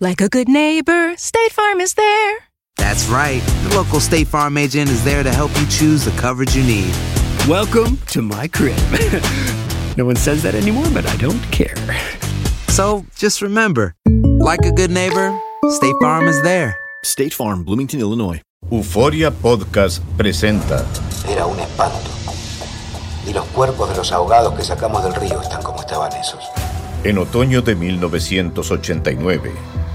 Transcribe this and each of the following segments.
Like a good neighbor, State Farm is there. That's right. The local State Farm agent is there to help you choose the coverage you need. Welcome to my crib. no one says that anymore, but I don't care. So just remember, like a good neighbor, State Farm is there. State Farm, Bloomington, Illinois. Euforia Podcast presenta Era un espanto. Y los cuerpos de los ahogados que sacamos del río están como estaban esos. En otoño de 1989,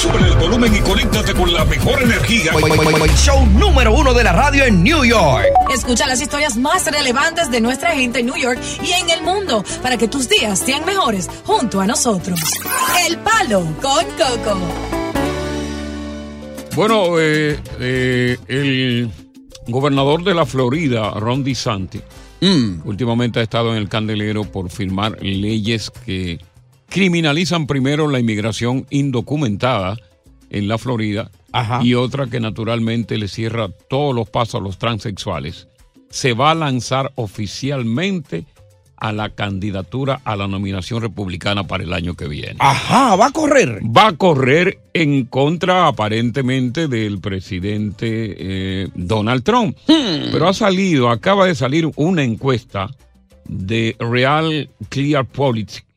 Sube el volumen y conéctate con la mejor energía. Show número uno de la radio en New York. Escucha las historias más relevantes de nuestra gente en New York y en el mundo para que tus días sean mejores junto a nosotros. El Palo con Coco. Bueno, eh, eh, el gobernador de la Florida, Ron DeSantis, últimamente ha estado en el candelero por firmar leyes que criminalizan primero la inmigración indocumentada en la Florida y otra que naturalmente le cierra todos los pasos a los transexuales. Se va a lanzar oficialmente a la candidatura a la nominación republicana para el año que viene. Ajá, va a correr. Va a correr en contra aparentemente del presidente eh, Donald Trump. Pero ha salido, acaba de salir una encuesta de Real Clear Politics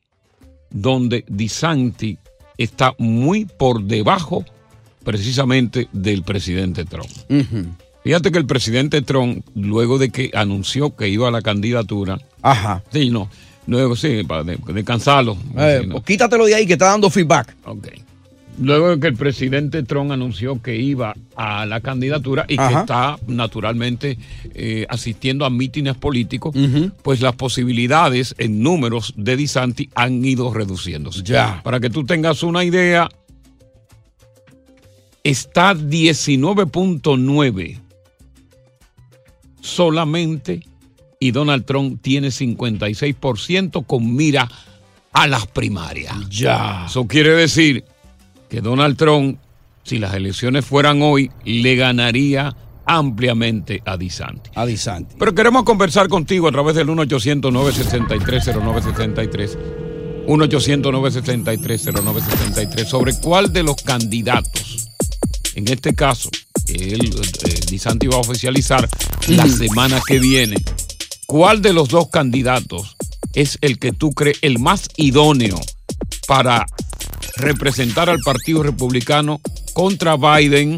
donde DeSantis está muy por debajo precisamente del presidente Trump. Fíjate que el presidente Trump, luego de que anunció que iba a la candidatura, Ajá. sí, no, luego sí, para de- descansarlo. Eh, no. pues quítatelo de ahí que está dando feedback. Ok. Luego de que el presidente Trump anunció que iba a la candidatura y que está naturalmente eh, asistiendo a mítines políticos, pues las posibilidades en números de DeSantis han ido reduciéndose. Ya. Para que tú tengas una idea, está 19.9 solamente y Donald Trump tiene 56% con mira a las primarias. Ya. Eso quiere decir que Donald Trump, si las elecciones fueran hoy, le ganaría ampliamente a DeSantis. A DeSantis. Pero queremos conversar contigo a través del 1-800-963-0963. 1-800-963-0963 sobre cuál de los candidatos, en este caso, el eh, DeSantis va a oficializar la semana que viene, cuál de los dos candidatos es el que tú crees el más idóneo para representar al Partido Republicano contra Biden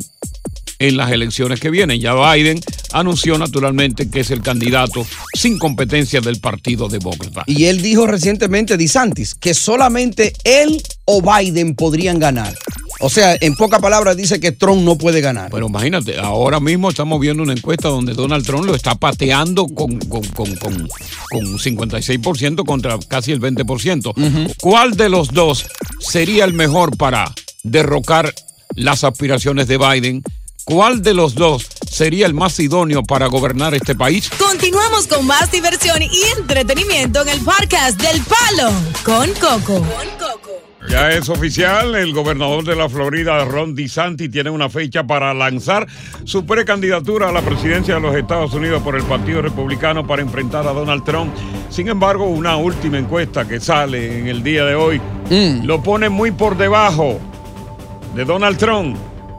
en las elecciones que vienen. Ya Biden anunció naturalmente que es el candidato sin competencia del Partido Demócrata. Y él dijo recientemente, DeSantis, que solamente él o Biden podrían ganar. O sea, en pocas palabras dice que Trump no puede ganar. Pero imagínate, ahora mismo estamos viendo una encuesta donde Donald Trump lo está pateando con, con, con, con, con 56% contra casi el 20%. ¿Cuál de los dos sería el mejor para derrocar las aspiraciones de Biden? ¿Cuál de los dos sería el más idóneo para gobernar este país? Continuamos con más diversión y entretenimiento en el podcast del Palo con Coco. Ya es oficial, el gobernador de la Florida, Ron DeSantis, tiene una fecha para lanzar su precandidatura a la presidencia de los Estados Unidos por el Partido Republicano para enfrentar a Donald Trump. Sin embargo, una última encuesta que sale en el día de hoy lo pone muy por debajo de Donald Trump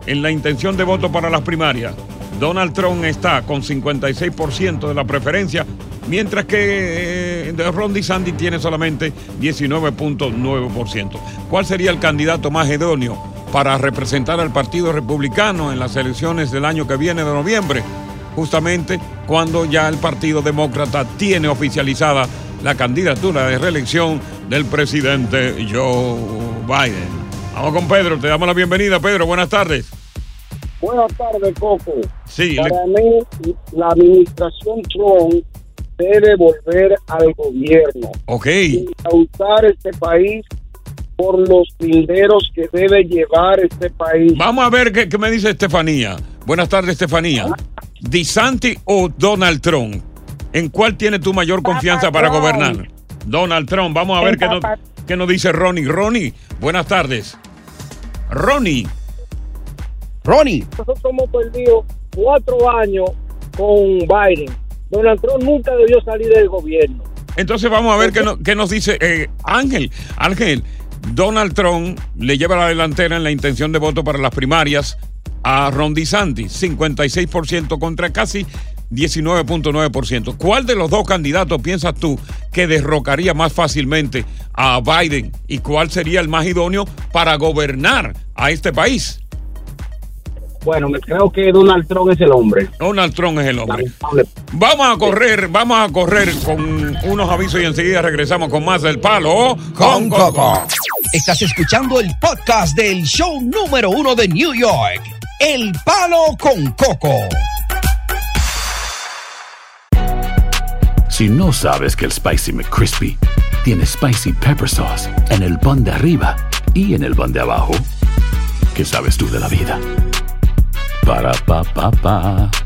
en la intención de voto para las primarias. Donald Trump está con 56% de la preferencia, mientras que eh, Ron DeSantis tiene solamente 19.9%. ¿Cuál sería el candidato más idóneo para representar al Partido Republicano en las elecciones del año que viene de noviembre? Justamente cuando ya el Partido Demócrata tiene oficializada la candidatura de reelección del presidente Joe Biden. Vamos con Pedro, te damos la bienvenida, Pedro, buenas tardes. Buenas tardes, Coco. Sí, Para mí, la administración Trump debe volver al gobierno. Ok. Y causar este país por los linderos que debe llevar este país. Vamos a ver qué, qué me dice Estefanía. Buenas tardes, Estefanía. ¿Disanti o Donald Trump? ¿En cuál tienes tu mayor confianza para Trump. gobernar? Donald Trump. Vamos a ver qué nos, qué nos dice Ronnie. Ronnie, buenas tardes. Ronnie. Ronnie. Nosotros hemos perdido cuatro años con Biden. Donald Trump nunca debió salir del gobierno. Entonces vamos a ver qué, no- qué nos dice eh, Ángel. Ángel, Donald Trump le lleva la delantera en la intención de voto para las primarias a Ron DeSantis, 56% contra casi 19.9%. ¿Cuál de los dos candidatos piensas tú que derrocaría más fácilmente a Biden y cuál sería el más idóneo para gobernar a este país? Bueno, me creo que Donald Trump es el hombre. Donald Trump es el hombre. Vamos a correr, vamos a correr con unos avisos y enseguida regresamos con más del palo con Coco. Estás escuchando el podcast del show número uno de New York, El Palo con Coco. Si no sabes que el Spicy McCrispy tiene Spicy Pepper Sauce en el pan de arriba y en el pan de abajo, ¿qué sabes tú de la vida? Para, pa, pa, pa.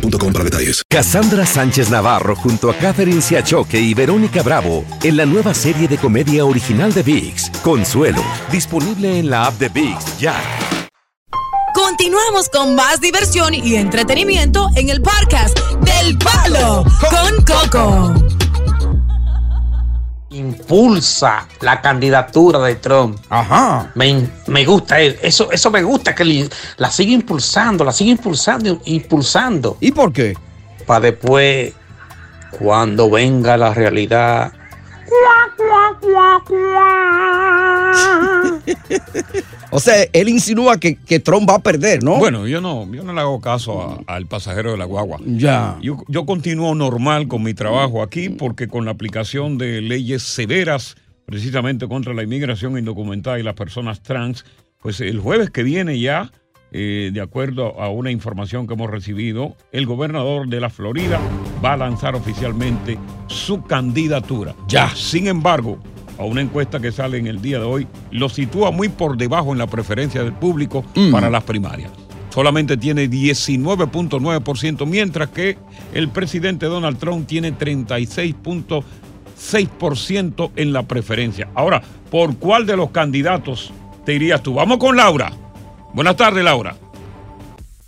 boostmobile.com para detalles. Cassandra Sánchez Navarro junto a Catherine Siachoque y Verónica Bravo en la nueva serie de comedia original de VIX, Consuelo, disponible en la app de VIX ya. Continuamos con más diversión y entretenimiento en el podcast del Palo con Coco. Impulsa la candidatura de Trump. Ajá. Me, me gusta eso, eso me gusta que la sigue impulsando, la sigue impulsando, impulsando. ¿Y por qué? Para después, cuando venga la realidad, O sea, él insinúa que, que Trump va a perder, ¿no? Bueno, yo no, yo no le hago caso al pasajero de la guagua. Ya. Yo, yo continúo normal con mi trabajo aquí porque con la aplicación de leyes severas precisamente contra la inmigración indocumentada y las personas trans, pues el jueves que viene ya, eh, de acuerdo a una información que hemos recibido, el gobernador de la Florida va a lanzar oficialmente su candidatura. Ya. Sin embargo, a una encuesta que sale en el día de hoy, lo sitúa muy por debajo en la preferencia del público para las primarias. Solamente tiene 19.9%, mientras que el presidente Donald Trump tiene 36.6% en la preferencia. Ahora, ¿por cuál de los candidatos te irías tú? Vamos con Laura. Buenas tardes, Laura.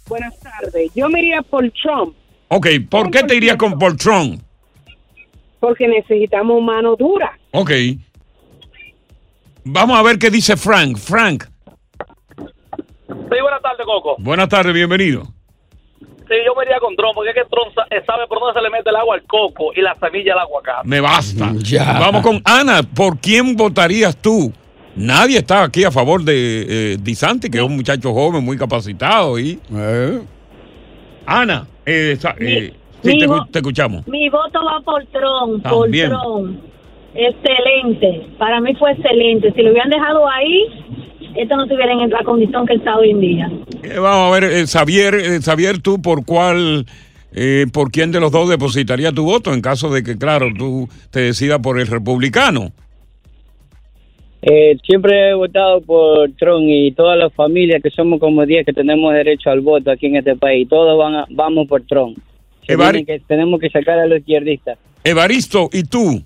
Buenas tardes. Yo me iría por Trump Ok, ¿por qué te irías con por Trump? porque necesitamos mano dura. Ok. Vamos a ver qué dice Frank. Frank, Sí, buenas tardes, Coco. buenas tardes, bienvenido. Sí, yo me iría con Trump, porque es que Trump eh, sabe por dónde se le mete el agua al coco y la semilla al aguacate. Me basta. Ya. Vamos con Ana. ¿Por quién votarías tú? Nadie está aquí a favor de eh, Disanti, que es un muchacho joven, muy capacitado. y Ana, eh, eh, sí, mi te, escuchamos. Mi voto va por También. por Trump. Excelente. Para mí fue excelente. Si lo hubieran dejado ahí, esto no estuviera en la condición que está hoy en día. Eh, vamos a ver, eh, Xavier, eh, Xavier, tú por cuál, eh, por quién de los dos depositaría tu voto en caso de que, claro, tú te decidas por el republicano. Eh, siempre he votado por Trump y todas las familias que somos como 10 que tenemos derecho al voto aquí en este país, todos van a- vamos por Trump. Que, tenemos que sacar a los izquierdistas. Evaristo, ¿y tú?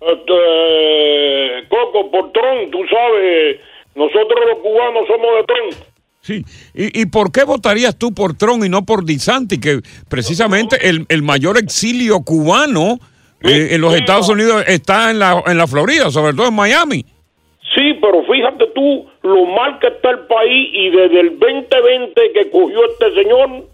Este, Coco, por Trump, tú sabes, nosotros los cubanos somos de Trump. Sí. ¿Y, y por qué votarías tú por Trump y no por DeSantis, que precisamente el, el mayor exilio cubano eh, en los Estados Unidos está en la, en la Florida, sobre todo en Miami? Sí, pero fíjate tú lo mal que está el país y desde el 2020 que cogió este señor,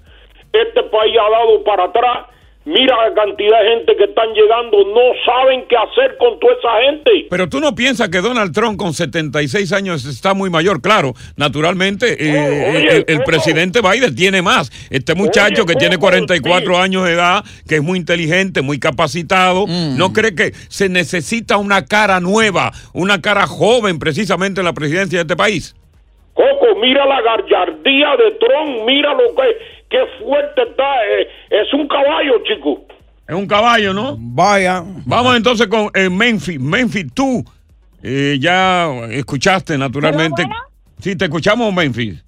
este país ha dado para atrás. Mira la cantidad de gente que están llegando, no saben qué hacer con toda esa gente. Pero tú no piensas que Donald Trump con 76 años está muy mayor, claro. Naturalmente, eh, oye, el, el presidente Biden tiene más. Este muchacho que tiene 44 años de edad, que es muy inteligente, muy capacitado, ¿no cree que se necesita una cara nueva, una cara joven precisamente en la presidencia de este país? Coco, mira la gallardía de Trump, mira lo que, qué fuerte está. eh, es un caballo, chico. Es un caballo, ¿no? Vaya. Vamos entonces con eh, Memphis. Memphis, tú eh, ya escuchaste naturalmente. Sí, te escuchamos, Memphis.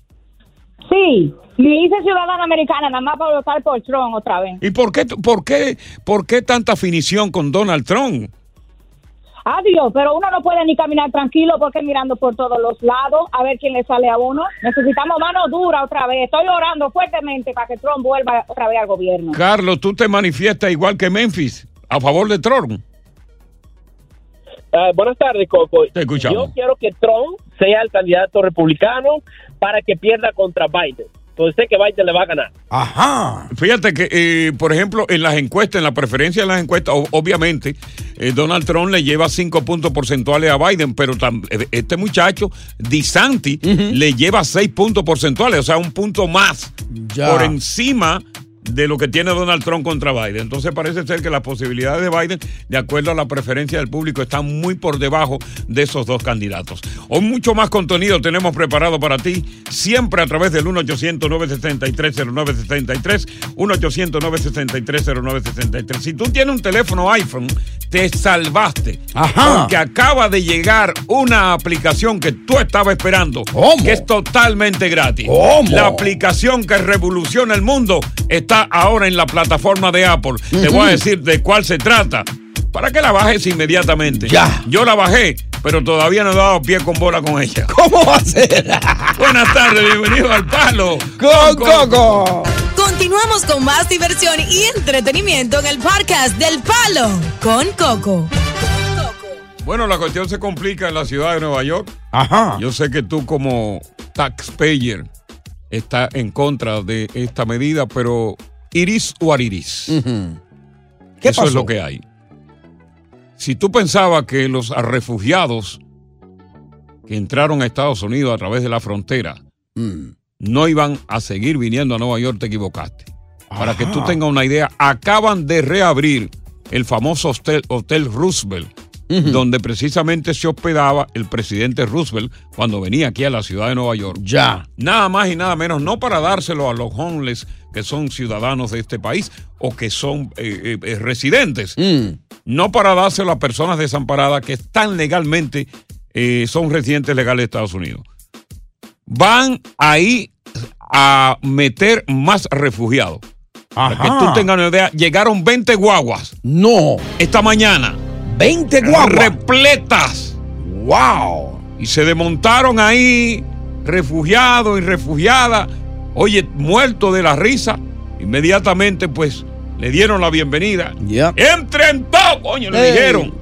Sí, me hice ciudadana americana nada más para votar por Trump otra vez. ¿Y por qué, por qué, por qué tanta afinición con Donald Trump? Adiós, pero uno no puede ni caminar tranquilo porque mirando por todos los lados a ver quién le sale a uno. Necesitamos mano dura otra vez. Estoy orando fuertemente para que Trump vuelva otra vez al gobierno. Carlos, tú te manifiestas igual que Memphis, a favor de Trump. Ah, buenas tardes, Coco. Te escuchamos. Yo quiero que Trump sea el candidato republicano para que pierda contra Biden. Entonces sé que Biden le va a ganar. Ajá. Fíjate que, eh, por ejemplo, en las encuestas, en la preferencia de las encuestas, obviamente, eh, Donald Trump le lleva cinco puntos porcentuales a Biden, pero eh, este muchacho, DeSantis, le lleva seis puntos porcentuales, o sea, un punto más Ya. por encima de lo que tiene Donald Trump contra Biden. Entonces parece ser que las posibilidades de Biden, de acuerdo a la preferencia del público, están muy por debajo de esos dos candidatos. Hoy mucho más contenido tenemos preparado para ti, siempre a través del 1-800-963-0963, 1-800-963-0963. Si tú tienes un teléfono iPhone, te salvaste. Ajá. Porque acaba de llegar una aplicación que tú estabas esperando, que es totalmente gratis. ¿Cómo? La aplicación que revoluciona el mundo está ahora en la plataforma de Apple. Te voy a decir de cuál se trata. Para que la bajes inmediatamente. Ya. Yo la bajé, pero todavía no he dado pie con bola con ella. ¿Cómo va a ser? Buenas tardes, bienvenido al Palo. Con Coco. Continuamos con más diversión y entretenimiento en el podcast del Palo con Coco. Bueno, la cuestión se complica en la ciudad de Nueva York. Ajá. Yo sé que tú como taxpayer está en contra de esta medida, pero iris o ariris. ¿Qué Eso es lo que hay. Si tú pensabas que los refugiados que entraron a Estados Unidos a través de la frontera Mm. no iban a seguir viniendo a Nueva York, te equivocaste. Para que tú tengas una idea, acaban de reabrir el famoso hotel, Hotel Roosevelt, donde precisamente se hospedaba el presidente Roosevelt cuando venía aquí a la ciudad de Nueva York. Ya. Nada más y nada menos, no para dárselo a los homeless que son ciudadanos de este país o que son eh, eh, eh, residentes, no para dárselo a personas desamparadas que están legalmente, eh, son residentes legales de Estados Unidos. Van ahí a meter más refugiados. Para que tú tengas una idea, llegaron 20 guaguas. No. Esta mañana. 20 guaguas. Repletas. Wow. Y se desmontaron ahí refugiados y refugiadas. Oye, muertos de la risa. Inmediatamente, pues, le dieron la bienvenida. Ya. ¡Entren todos! Coño, le dijeron.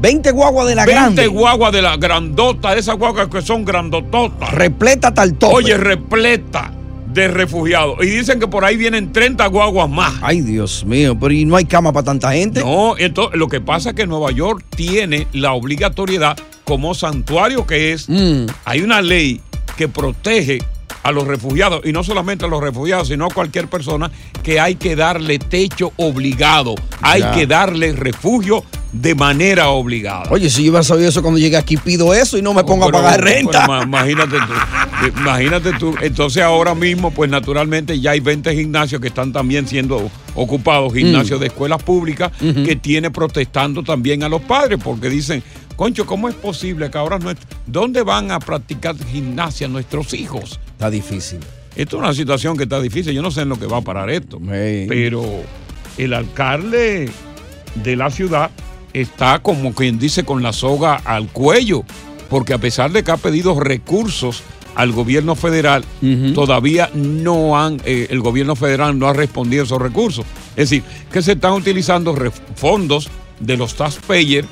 20 guaguas de la 20 grande. guaguas de la grandota, esas guaguas que son grandototas. Repleta tal tope. Oye, repleta de refugiados. Y dicen que por ahí vienen 30 guaguas más. Ay, Dios mío, pero ¿y no hay cama para tanta gente? No, entonces lo que pasa es que Nueva York tiene la obligatoriedad como santuario que es. Mm. Hay una ley que protege a los refugiados y no solamente a los refugiados, sino a cualquier persona que hay que darle techo obligado, hay Ya. que darle refugio de manera obligada. Oye, si yo hubiera sabido eso cuando llegué aquí, pido eso y no me pongo a pagar renta. pero imagínate tú. Imagínate tú. Entonces ahora mismo, pues naturalmente ya hay 20 gimnasios que están también siendo ocupados, gimnasios Mm. de escuelas públicas, que tiene protestando también a los padres, porque dicen, concho, ¿cómo es posible que ahora nuestro, ¿dónde van a practicar gimnasia nuestros hijos? Está difícil. Esto es una situación que está difícil. Yo no sé en lo que va a parar esto. Pero el alcalde de la ciudad está como quien dice con la soga al cuello, porque a pesar de que ha pedido recursos al gobierno federal, todavía no han, eh, el gobierno federal no ha respondido a esos recursos. Es decir, que se están utilizando fondos de los taxpayers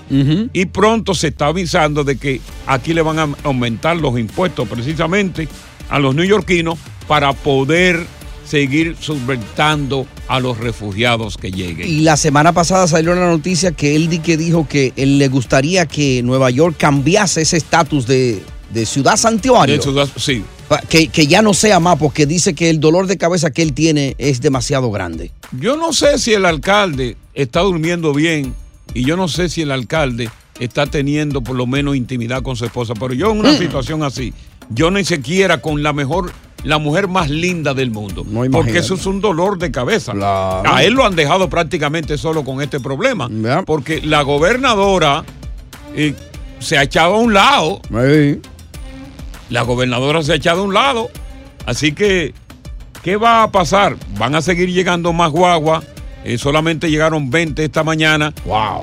y pronto se está avisando de que aquí le van a aumentar los impuestos precisamente a los neoyorquinos para poder seguir subvertando a los refugiados que lleguen. Y la semana pasada salió una noticia que él dijo que él le gustaría que Nueva York cambiase ese estatus de, de ciudad santuario. De ciudad- sí. Que, que ya no sea más, porque dice que el dolor de cabeza que él tiene es demasiado grande. Yo no sé si el alcalde está durmiendo bien y yo no sé si el alcalde está teniendo por lo menos intimidad con su esposa, pero yo en una Mm. situación así, yo ni siquiera con la mejor, la mujer más linda del mundo, porque eso es un dolor de cabeza. A él lo han dejado prácticamente solo con este problema, porque la gobernadora eh, se ha echado a un lado. La gobernadora se ha echado a un lado. Así que, ¿qué va a pasar? Van a seguir llegando más guaguas. Eh, solamente llegaron 20 esta mañana.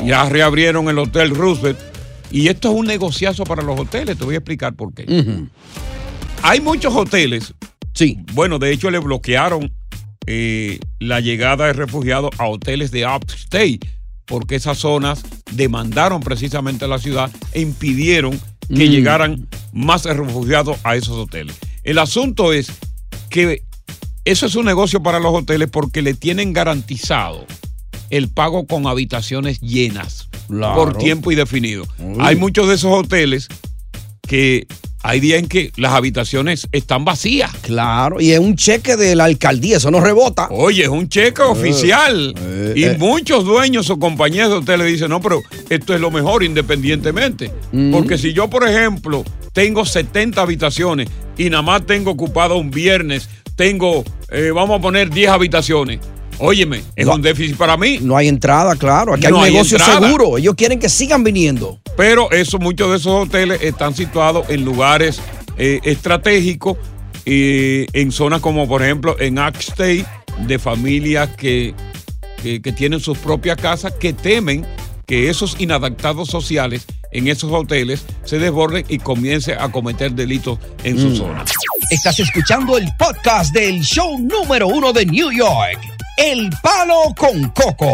Ya reabrieron el Hotel Roosevelt. Y esto es un negociazo para los hoteles. Te voy a explicar por qué. Hay muchos hoteles. Sí. Bueno, de hecho le bloquearon eh, la llegada de refugiados a hoteles de upstate, porque esas zonas demandaron precisamente a la ciudad e impidieron que Mm. llegaran más refugiados a esos hoteles. El asunto es que eso es un negocio para los hoteles porque le tienen garantizado el pago con habitaciones llenas Claro. por tiempo indefinido. Hay muchos de esos hoteles que hay días en que las habitaciones están vacías. Claro, y es un cheque de la alcaldía, eso no rebota. Oye, es un cheque oficial. y eh. muchos dueños o compañías de hoteles dicen, no, pero esto es lo mejor independientemente. Mm. Porque si yo, por ejemplo, tengo 70 habitaciones y nada más tengo ocupado un viernes, tengo, eh, vamos a poner 10 habitaciones. Óyeme, es un déficit para mí. No hay entrada, claro. Aquí No hay un negocio seguro. Ellos quieren que sigan viniendo. Pero eso, muchos de esos hoteles están situados en lugares eh, estratégicos, eh, en zonas como por ejemplo en Upstate, de familias que, que, que tienen sus propias casas, que temen que esos inadaptados sociales en esos hoteles se desborden y comiencen a cometer delitos en su Mm. zona. Estás escuchando el podcast del show número uno de New York, El Palo con Coco.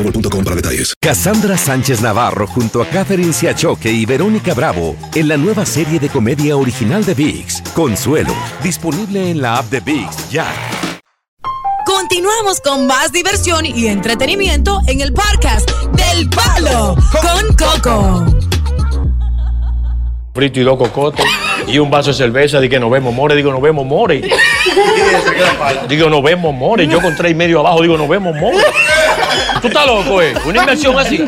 boostmobile.com para detalles. Cassandra Sánchez Navarro junto a Catherine Siachoque y Verónica Bravo en la nueva serie de comedia original de VIX, Consuelo, disponible en la app de VIX ya. Continuamos con más diversión y entretenimiento en el podcast del Palo con Coco. frito y dos cocotes y un vaso de cerveza. Digo, nos vemos, more. Digo, nos vemos, more. Digo, nos vemos, more. Yo con tres y medio abajo, digo, nos vemos, more. Tú estás loco, ¿eh? Una inversión así.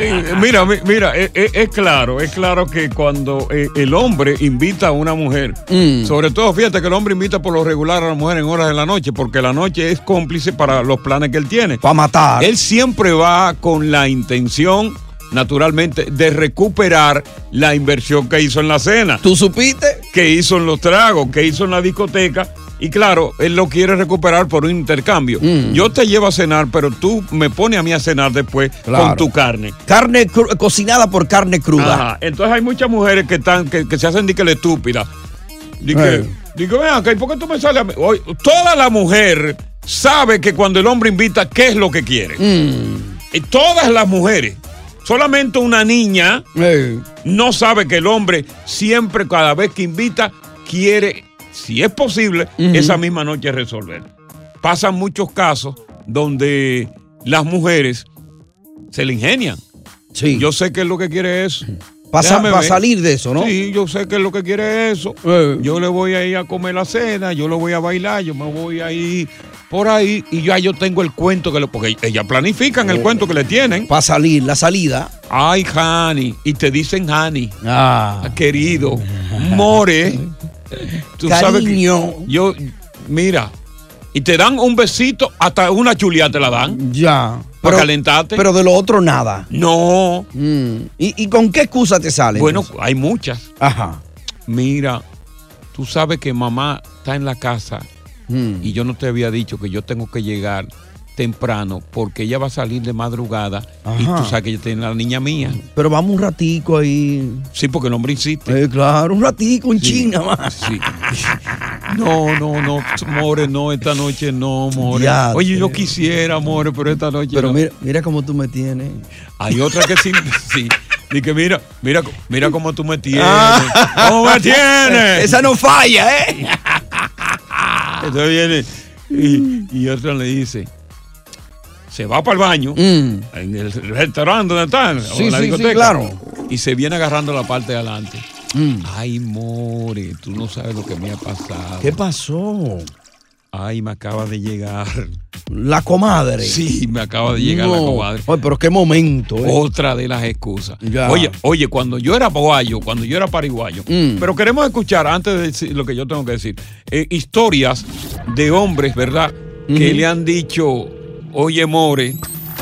Eh, mira, mi- mira, es, es- es claro, es claro que cuando eh, el hombre invita a una mujer, Mm. sobre todo fíjate que el hombre invita por lo regular a la mujer en horas de la noche, porque la noche es cómplice para los planes que él tiene. Para matar. Él siempre va con la intención, naturalmente, de recuperar la inversión que hizo en la cena. ¿Tú supiste? Que hizo en los tragos, que hizo en la discoteca. Y claro, él lo quiere recuperar por un intercambio. Mm. Yo te llevo a cenar, pero tú me pones a mí a cenar después Claro. con tu carne. Carne cocinada por carne cruda. Ajá. Entonces hay muchas mujeres que están, que, que se hacen de que le estúpida. Digo, Eh. digo, ven acá, ¿y por qué tú me sales a mí? Oye, toda la mujer sabe que cuando el hombre invita, ¿qué es lo que quiere? Mm. Y todas las mujeres. Solamente una niña Eh. no sabe que el hombre siempre, cada vez que invita, quiere, si es posible, esa misma noche resolver. Pasan muchos casos donde las mujeres se le ingenian. Sí. Yo sé que es lo que quiere eso. Para salir de eso, ¿no? Sí, yo sé que es lo que quiere eso. Eh. Yo le voy a ir a comer la cena, yo lo voy a bailar, yo me voy a ir por ahí y ya yo tengo el cuento que le. Porque ellas planifican el cuento que le tienen. Para salir, la salida. Ay, honey. Y te dicen honey. Ah. Querido. More. Tú sabes que yo, mira. Y te dan un besito, hasta una chulía te la dan. Ya. Para calentarte. Pero de lo otro nada. No. Mm. ¿Y, y con qué excusa te sale? Bueno, hay muchas. Ajá. Mira, tú sabes que mamá está en la casa Mm. y yo no te había dicho que yo tengo que llegar temprano porque ella va a salir de madrugada y Ajá. tú sabes que ella tiene la niña mía. Pero vamos un ratico ahí. Sí, porque el hombre insiste. Eh, claro, un ratico en Sí, China más. Sí. No, no, no, More, no, esta noche no, More. Ya Oye, te- yo quisiera, More, pero esta noche Pero no. mira, mira cómo tú me tienes. Hay otra que sí, sí. Y que mira, mira, mira cómo tú me tienes. Ah. ¿Cómo me tienes? Esa no falla, ¿eh? Entonces viene y, y otra le dice, se va para el baño, Mm. en el restaurante donde están, Sí, o en la sí, sí, discoteca, claro. y se viene agarrando la parte de adelante. Mm. Ay, More, tú no sabes lo que me ha pasado. ¿Qué pasó? Ay, me acaba de llegar. La comadre. Sí, me acaba de llegar la comadre. Oye, pero qué momento, ¿eh? Otra de las excusas. Ya. Oye, oye, cuando yo era guayo, cuando yo era pariguayo, Mm. pero queremos escuchar, antes de decir lo que yo tengo que decir, eh, historias de hombres, ¿verdad? Que le han dicho, oye, more,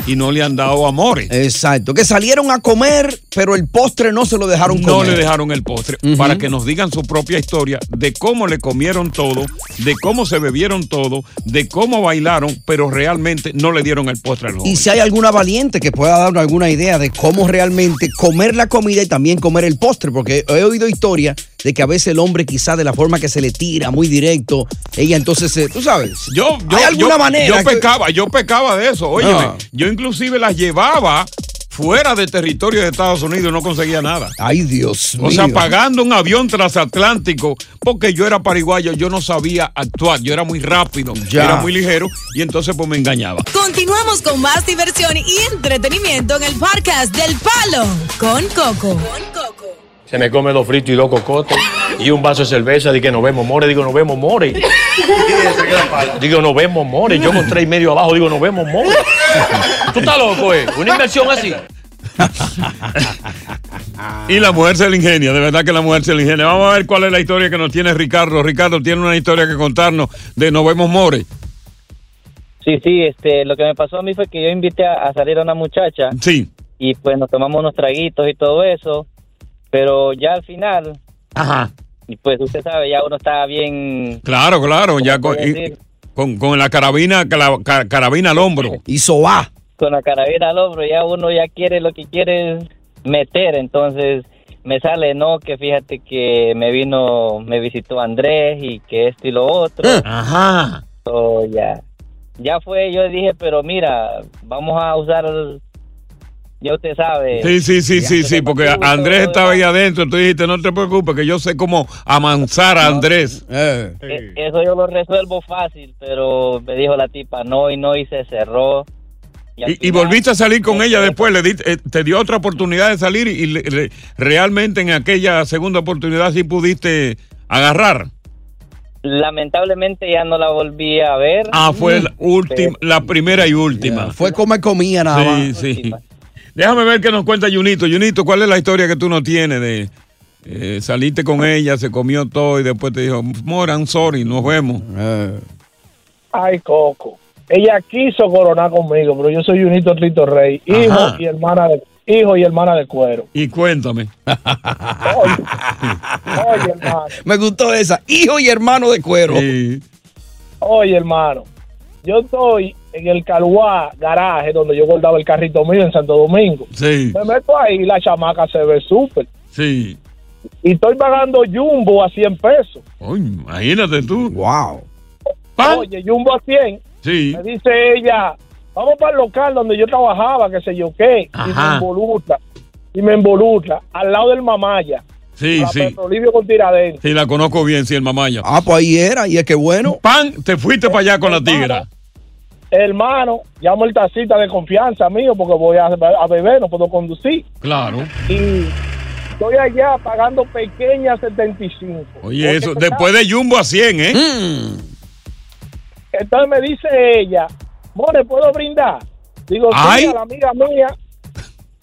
y no le han dado amores. Exacto. Que salieron a comer, pero el postre no se lo dejaron No comer. le dejaron el postre para que nos digan su propia historia de cómo le comieron todo, de cómo se bebieron todo, de cómo bailaron, pero realmente no le dieron el postre al joven. Y si hay alguna valiente que pueda darnos alguna idea de cómo realmente comer la comida y también comer el postre, porque he oído historias de que a veces el hombre quizá de la forma que se le tira muy directo, ella entonces, se- tú sabes, Yo, yo, ¿hay alguna yo- manera? Yo que- pecaba, yo pecaba de eso. Oye, Ah. yo inclusive las llevaba fuera de territorio de Estados Unidos y no conseguía nada. Ay, Dios O sea, mío. pagando un avión transatlántico, porque yo era pariguayo, yo no sabía actuar, yo era muy rápido, Ya. era muy ligero y entonces pues me engañaba. Continuamos con más diversión y entretenimiento en el podcast del Palo con Coco. Se me come dos fritos y dos cocotes y un vaso de cerveza. Digo, nos vemos, more. Digo, nos vemos, more. Digo, nos vemos, more. Yo con tres y medio abajo, digo, nos vemos, more. Tú estás loco, ¿eh? Una inversión así. Y la mujer se le ingenia, de verdad que la mujer se le ingenia. Vamos a ver cuál es la historia que nos tiene Ricardo. Ricardo tiene una historia que contarnos de Nos vemos More. Sí, sí, este, lo que me pasó a mí fue que yo invité a, a salir a una muchacha Sí. y pues nos tomamos unos traguitos y todo eso, pero ya al final, Ajá. y pues usted sabe, ya uno está bien... Claro, claro, ya con, con, con la carabina, la carabina al hombro. Hizo va. con la carabina al hombro, ya uno ya quiere lo que quiere es meter, entonces me sale, no, que fíjate que me vino, me visitó Andrés y que esto y lo otro. Ajá. So, ya, ya fue, yo dije, pero mira, vamos a usar, ya usted sabe. Sí, sí, sí, sí, sí, porque Andrés todo, estaba ahí adentro. Tú dijiste, no te preocupes, que yo sé cómo amansar a Andrés. Eh. E- Eso yo lo resuelvo fácil, pero me dijo la tipa no y no y se cerró. Y, y final- volviste a salir con ella después, le di- eh, te dio otra oportunidad de salir y le- le- realmente en aquella segunda oportunidad sí pudiste agarrar. Lamentablemente ya no la volví a ver. Ah, fue la última, la primera y última. Fue comer comida nada Sí, más. sí. Déjame ver qué nos cuenta Junito. Junito, ¿cuál es la historia que tú no tienes de eh, saliste con ella, se comió todo y después te dijo, Mora, I'm sorry, nos vemos? Eh. Ay, Coco. Ella quiso coronar conmigo, pero yo soy Junito Rito Rey, hijo Ajá. y hermana de hijo y hermana de cuero. Y cuéntame. Oye, hermano. Me gustó esa. Hijo y hermano de cuero. Sí. Oye, hermano, yo estoy en el Caluá garaje donde yo guardaba el carrito mío en Santo Domingo. Sí. Me meto ahí, la chamaca se ve súper. Sí. Y estoy pagando Jumbo a 100 pesos. Uy, imagínate tú. Wow. Oye, Jumbo a 100. Sí. Me dice ella, vamos para el local donde yo trabajaba, que sé yo qué. Y me involucra. Y me involucra al lado del Mamaya. Sí, la sí. Petrolivio con Tiradentes. Sí, la conozco bien, sí, el mamaya. Ah, pues ahí era, y es que bueno. Pan, te fuiste para allá con la tigra. Hermano, llamo el tacita de confianza mío porque voy a, a beber, no puedo conducir. Claro. Y estoy allá pagando pequeña 75. Oye, eso, después de Jumbo a 100, ¿eh? Entonces me dice ella, More, ¿puedo brindar? Digo, sí, Ay. a la amiga mía,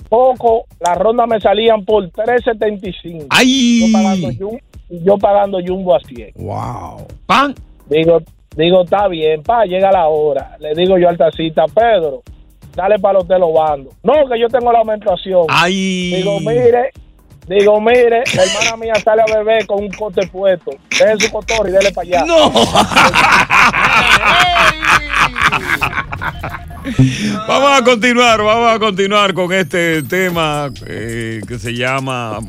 poco, las rondas me salían por 3.75. Ay. Yo pagando, yo pagando Jumbo a 100. Wow. Pan. Digo, digo, está bien, pa, llega la hora. Le digo yo al tacita, Pedro, dale para los lo bando. No, que yo tengo la aumentación. Ay. Digo, mire, digo, mire, la hermana mía sale a beber con un cote puesto. Deje su cotorro y dele para allá. No. Vamos a continuar, vamos a continuar con este tema eh, que se llama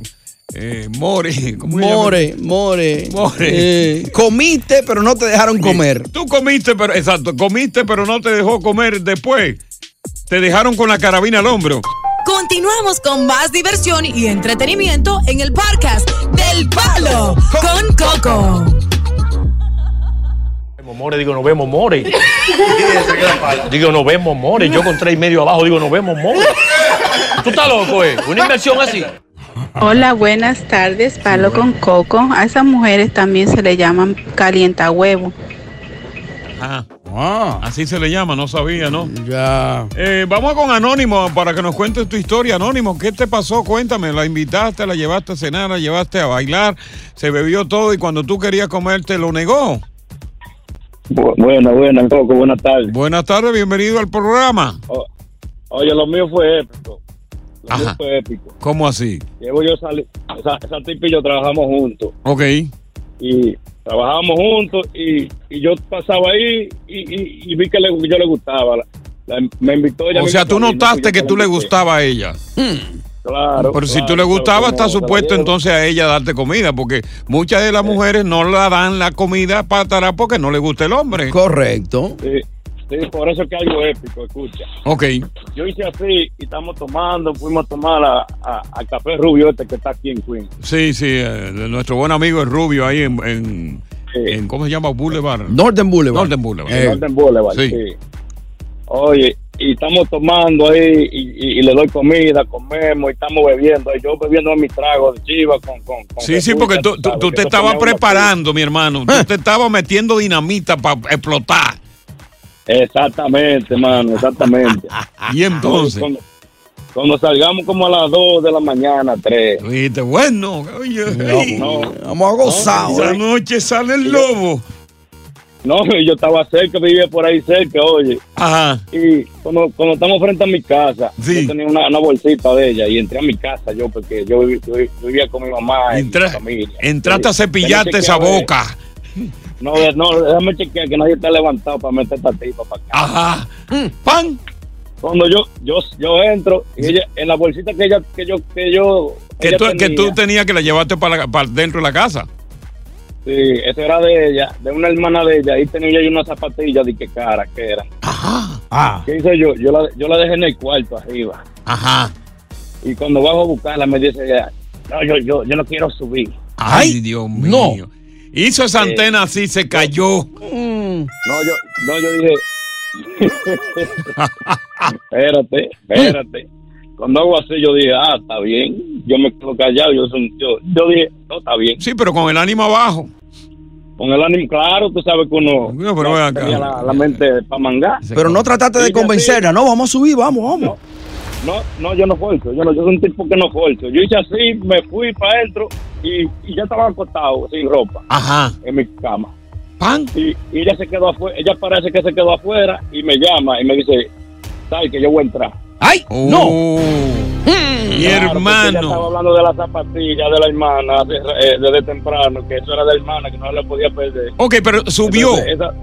eh, More. ¿Cómo? More, more. More. Eh, comiste, pero no te dejaron comer. Tú comiste, pero exacto, comiste, pero no te dejó comer después. Te dejaron con la carabina al hombro. Continuamos con más diversión y entretenimiento en el podcast del Palo con Coco. Vemos more, digo, nos vemos more. Digo, nos vemos more. Yo con tres y medio abajo, digo, nos vemos more. Tú estás loco, ¿eh? Una inversión así. Hola, buenas tardes, Palo con Coco. A esas mujeres también se le llaman calienta huevo. Ah, así se le llama, no sabía, ¿no? Ya. Eh, vamos con Anónimo para que nos cuentes tu historia, Anónimo. ¿Qué te pasó? Cuéntame. ¿La invitaste, la llevaste a cenar, la llevaste a bailar? Se bebió todo y cuando tú querías comer te lo negó. Buena, buena, Coco, buenas tardes. Buenas tardes, bienvenido al programa. Oye, lo mío fue épico. Lo mío Ajá. fue épico. ¿Cómo así? Llevo yo salí, esa, esa tipa y yo trabajamos juntos. Ok. Y trabajábamos juntos y, y yo pasaba ahí y, y- y vi que le, yo le gustaba. La- la- me invitó ella. O sea, tú notaste pues que tú le gustaba a ella. Claro. Pero si tú le gustaba, claro, está supuesto entonces a ella darte comida, porque muchas de las mujeres no la dan la comida para atrás porque no le gusta el hombre. Correcto. Sí, sí, por eso es que algo épico, escucha. Ok. Yo hice así y estamos tomando, fuimos a tomar a, a- al café rubio este que está aquí en Queens. Sí, sí, eh, de nuestro buen amigo el Rubio ahí en, en, en- ¿cómo se llama? Boulevard. Northern Boulevard. Northern Boulevard. En Northern Boulevard, Sí. sí. Oye, y estamos tomando ahí y, y- y le doy comida, comemos y estamos bebiendo. Y yo bebiendo mi trago de chiva con... con, con Sí, sí, porque tú, tú- tú te estabas preparando, mi hermano. Tú te estabas metiendo dinamita para explotar. Exactamente, mano, exactamente. y entonces. Cuando, cuando salgamos como a las 2 de la mañana, 3. Viste, bueno, oye, vamos a gozar. Esa noche sale el lobo. No, yo estaba cerca, vivía por ahí cerca, oye. Ajá. Y cuando, cuando estamos frente a mi casa, yo tenía una, una bolsita de ella y entré a mi casa yo, porque yo, vivía con mi mamá y Entra- mi familia. Entraste a cepillarte esa boca. No, no, déjame chequear que nadie está levantado para meter esta tipa para acá. Ajá. Pan. Cuando yo, yo, yo entro, y ella, en la bolsita que ella, que yo, que yo. Que tú, que tú tenías que la llevaste para, para dentro de la casa. Sí, eso era de ella, de una hermana de ella. Ahí tenía ella unas zapatillas de que cara que eran. Ah. ¿Qué hice yo? Yo la, yo la dejé en el cuarto arriba. Ajá. Y cuando bajo a buscarla me dice ella, no, yo, yo, yo no quiero subir. Ay, Dios mío. Hizo esa Eh, antena así, se cayó. No, yo, no, yo dije, espérate, espérate. Cuando hago así, yo dije, ah, está bien. Yo me quedo callado. Yo, yo, yo dije, no, está bien. Sí, pero con el ánimo abajo. Con el ánimo claro, tú sabes que uno No, pero ven acá. tenía la, la mente para mangar. Pero no trataste de convencerla, no, vamos a subir, vamos, vamos. No, no, yo no forzo. Yo, no, yo soy un tipo que no forzo. Yo hice así, me fui para adentro y, y ya estaba acostado sin ropa. Ajá. En mi cama. ¿Pan? Y, y ella se quedó afuera. Ella parece que se quedó afuera y me llama y me dice, ¿sabes que yo voy a entrar? ¡Ay! ¡No! Mi Claro, Ella estaba hermano. hablando de la zapatilla de la hermana hace- eh, desde temprano, que eso era de la hermana, que no la podía perder. Ok, pero subió. Entonces, esa-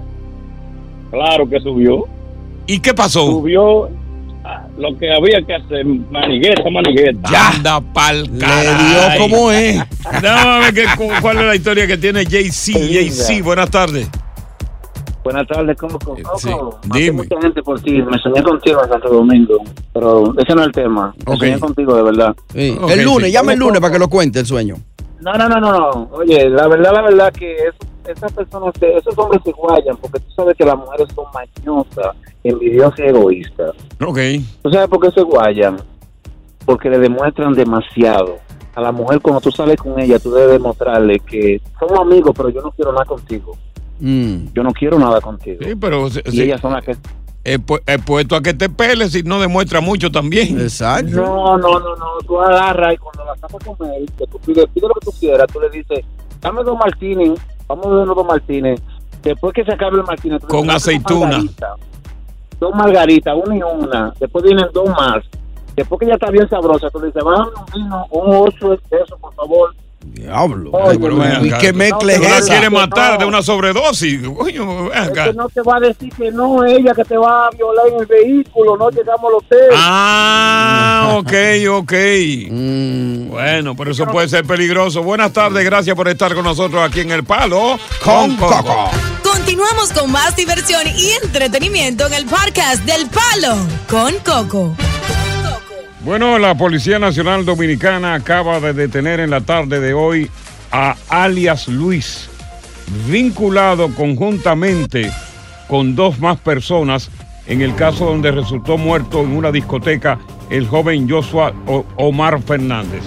Claro que subió. ¿Y qué pasó? Subió lo que había que hacer, manigueta, manigueta. Ya. Anda pa'l Le dio como es. Qué- cu- cuál es la historia que tiene JC. JC, buenas tardes. Buenas tardes, Coco. Coco, sí, maté dime. mucha gente por ti. Me soñé contigo en Santo Domingo, pero ese no es el tema. Me Ok. soñé contigo, de verdad. Sí. El lunes, sí. llama el lunes para que lo cuente el sueño. No, no, no, no, no. Oye, la verdad, la verdad que es- esas personas, esos hombres se guayan porque tú sabes que las mujeres son mañosas, envidiosas y egoístas. Ok. ¿Tú sabes por qué se guayan? Porque le demuestran demasiado. A la mujer cuando tú sales con ella, tú debes demostrarle que somos amigos, pero yo no quiero nada contigo. Mm. Yo no quiero nada contigo. Sí, pero si- y si- ellas son las que he, pu- he puesto a que te peles y no demuestra mucho también. Exacto. No, no, no, no. Tú agarras y cuando la sacas con él, que tú pides, pide lo que tú quieras, tú le dices, dame dos martínez, vamos unos dos martínez. Después que se acabe el martínez, Con dices, "Dame dos aceituna. margaritas". Dos margaritas, una y una. Después vienen dos más. Después que ya está bien sabrosa, tú le dices, bájame un vino, un ocho de eso, por favor. Diablo. Oye, Pero ven ¿Y acá. qué mezcla es Tú la esa? quieres matar No. de una sobredosis. Coño, ven Es acá. que no te va a decir que no, ella que te va a violar en el vehículo, no llegamos al hotel. Ah, ok, ok. Mm. Bueno, pero eso puede ser peligroso. Buenas tardes, gracias por estar con nosotros aquí en El Palo Con Coco. Continuamos con más diversión y entretenimiento en el podcast del Palo con Coco. Bueno, la Policía Nacional Dominicana acaba de detener en la tarde de hoy a alias Luis, vinculado conjuntamente con dos más personas en el caso donde resultó muerto en una discoteca el joven Joshua Omar Fernández.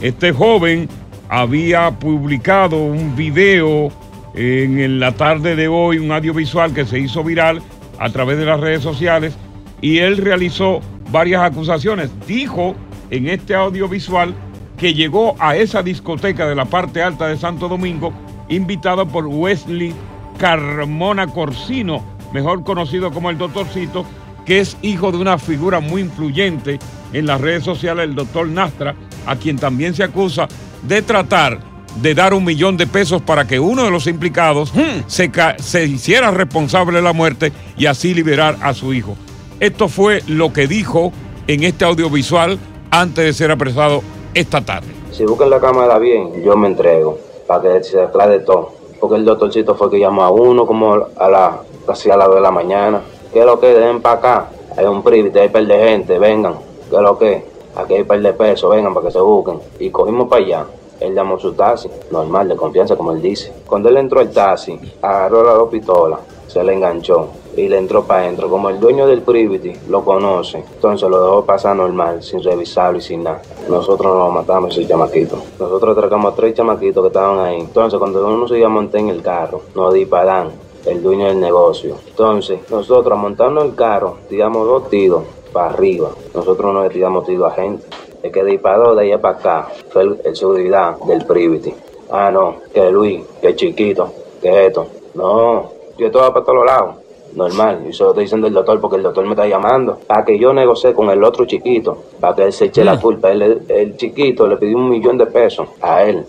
Este joven había publicado un video en, en la tarde de hoy, un audiovisual que se hizo viral a través de las redes sociales y él realizó varias acusaciones. Dijo en este audiovisual que llegó a esa discoteca de la parte alta de Santo Domingo invitado por Wesley Carmona Corsino, mejor conocido como el Doctorcito, que es hijo de una figura muy influyente en las redes sociales, el doctor Nastra, a quien también se acusa de tratar de dar un millón de pesos para que uno de los implicados se, ca- se hiciera responsable de la muerte y así liberar a su hijo. Esto fue lo que dijo en este audiovisual antes de ser apresado esta tarde. Si buscan la cámara bien, yo me entrego para que se aclare todo. Porque el doctorcito fue que llamó a uno como a la, casi a las 2 de la mañana. ¿Qué es lo que? Den para acá. Hay un private, hay par de gente, vengan. ¿Qué es lo que? Aquí hay par de pesos, vengan para que se busquen. Y cogimos para allá. Él llamó su taxi, normal, de confianza, como él dice. Cuando él entró al taxi, agarró las dos pistolas, se le enganchó y le entró para adentro. Como el dueño del privity lo conoce, entonces lo dejó pasar normal, sin revisarlo y sin nada. Nosotros no lo matamos ese chamaquito. Nosotros atracamos a tres chamaquitos que estaban ahí. Entonces, cuando uno se iba a montar en el carro, nos disparan el dueño del negocio. Entonces, nosotros montando el carro, tiramos dos tiros para arriba. Nosotros no le tiramos tiros a gente. El que disparó de allá para acá fue el, el seguridad del privity. Ah, no, que Luis, que chiquito, que esto. No, yo estaba para todos lados. Normal, y se lo estoy diciendo el doctor porque el doctor me está llamando. Para que yo negocie con el otro chiquito, para que él se eche la culpa. Él, el chiquito le pidió un millón de pesos a él.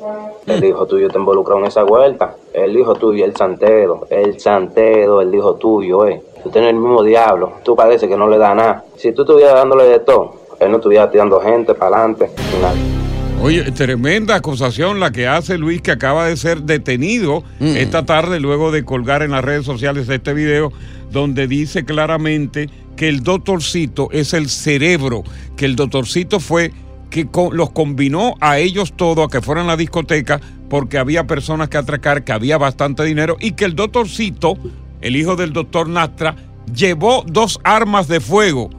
El hijo tuyo te involucró en esa vuelta. El hijo tuyo, el santero, el santero, el hijo tuyo, eh. Tú tienes el mismo diablo. Tú parece que no le da nada. Si tú estuvieras dándole de todo, él no estuviera tirando gente para adelante. Oye, tremenda acusación la que hace Luis, que acaba de ser detenido esta tarde luego de colgar en las redes sociales este video donde dice claramente que el doctorcito es el cerebro, que el doctorcito fue que los combinó a ellos todos a que fueran a la discoteca porque había personas que atracar, que había bastante dinero y que el doctorcito, el hijo del doctor Nastra, llevó dos armas de fuego.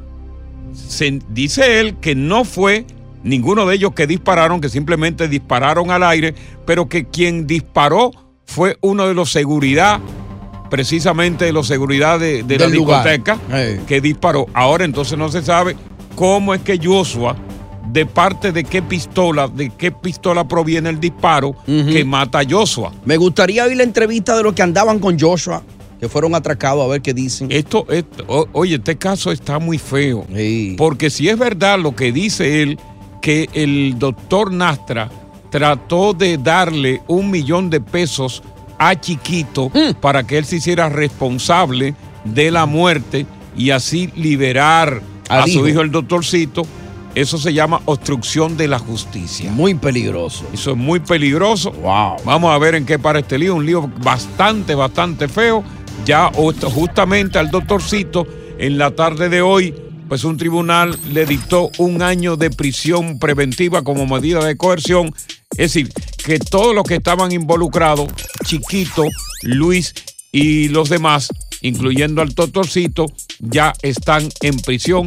Se- dice él que no fue ninguno de ellos que dispararon, que simplemente dispararon al aire, pero que quien disparó fue uno de los seguridad, precisamente de los seguridad de, de la lugar. discoteca, que disparó. Ahora entonces no se sabe cómo es que Joshua, de parte de qué pistola, de qué pistola proviene el disparo que mata a Joshua. Me gustaría oír la entrevista de los que andaban con Joshua, que fueron atracados, a ver qué dicen. Esto, esto- o- oye, este caso está muy feo. Porque si es verdad lo que dice él, que el doctor Nastra trató de darle un millón de pesos a Chiquito para que él se hiciera responsable de la muerte y así liberar Al a su hijo. el doctorcito. Eso se llama obstrucción de la justicia. Muy peligroso. Eso es muy peligroso. Vamos a ver en qué para este lío. Un lío bastante, bastante feo. Ya justamente al doctorcito en la tarde de hoy, pues un tribunal le dictó un año de prisión preventiva como medida de coerción. Es decir, que todos los que estaban involucrados, Chiquito, Luis y los demás, incluyendo al doctorcito, ya están en prisión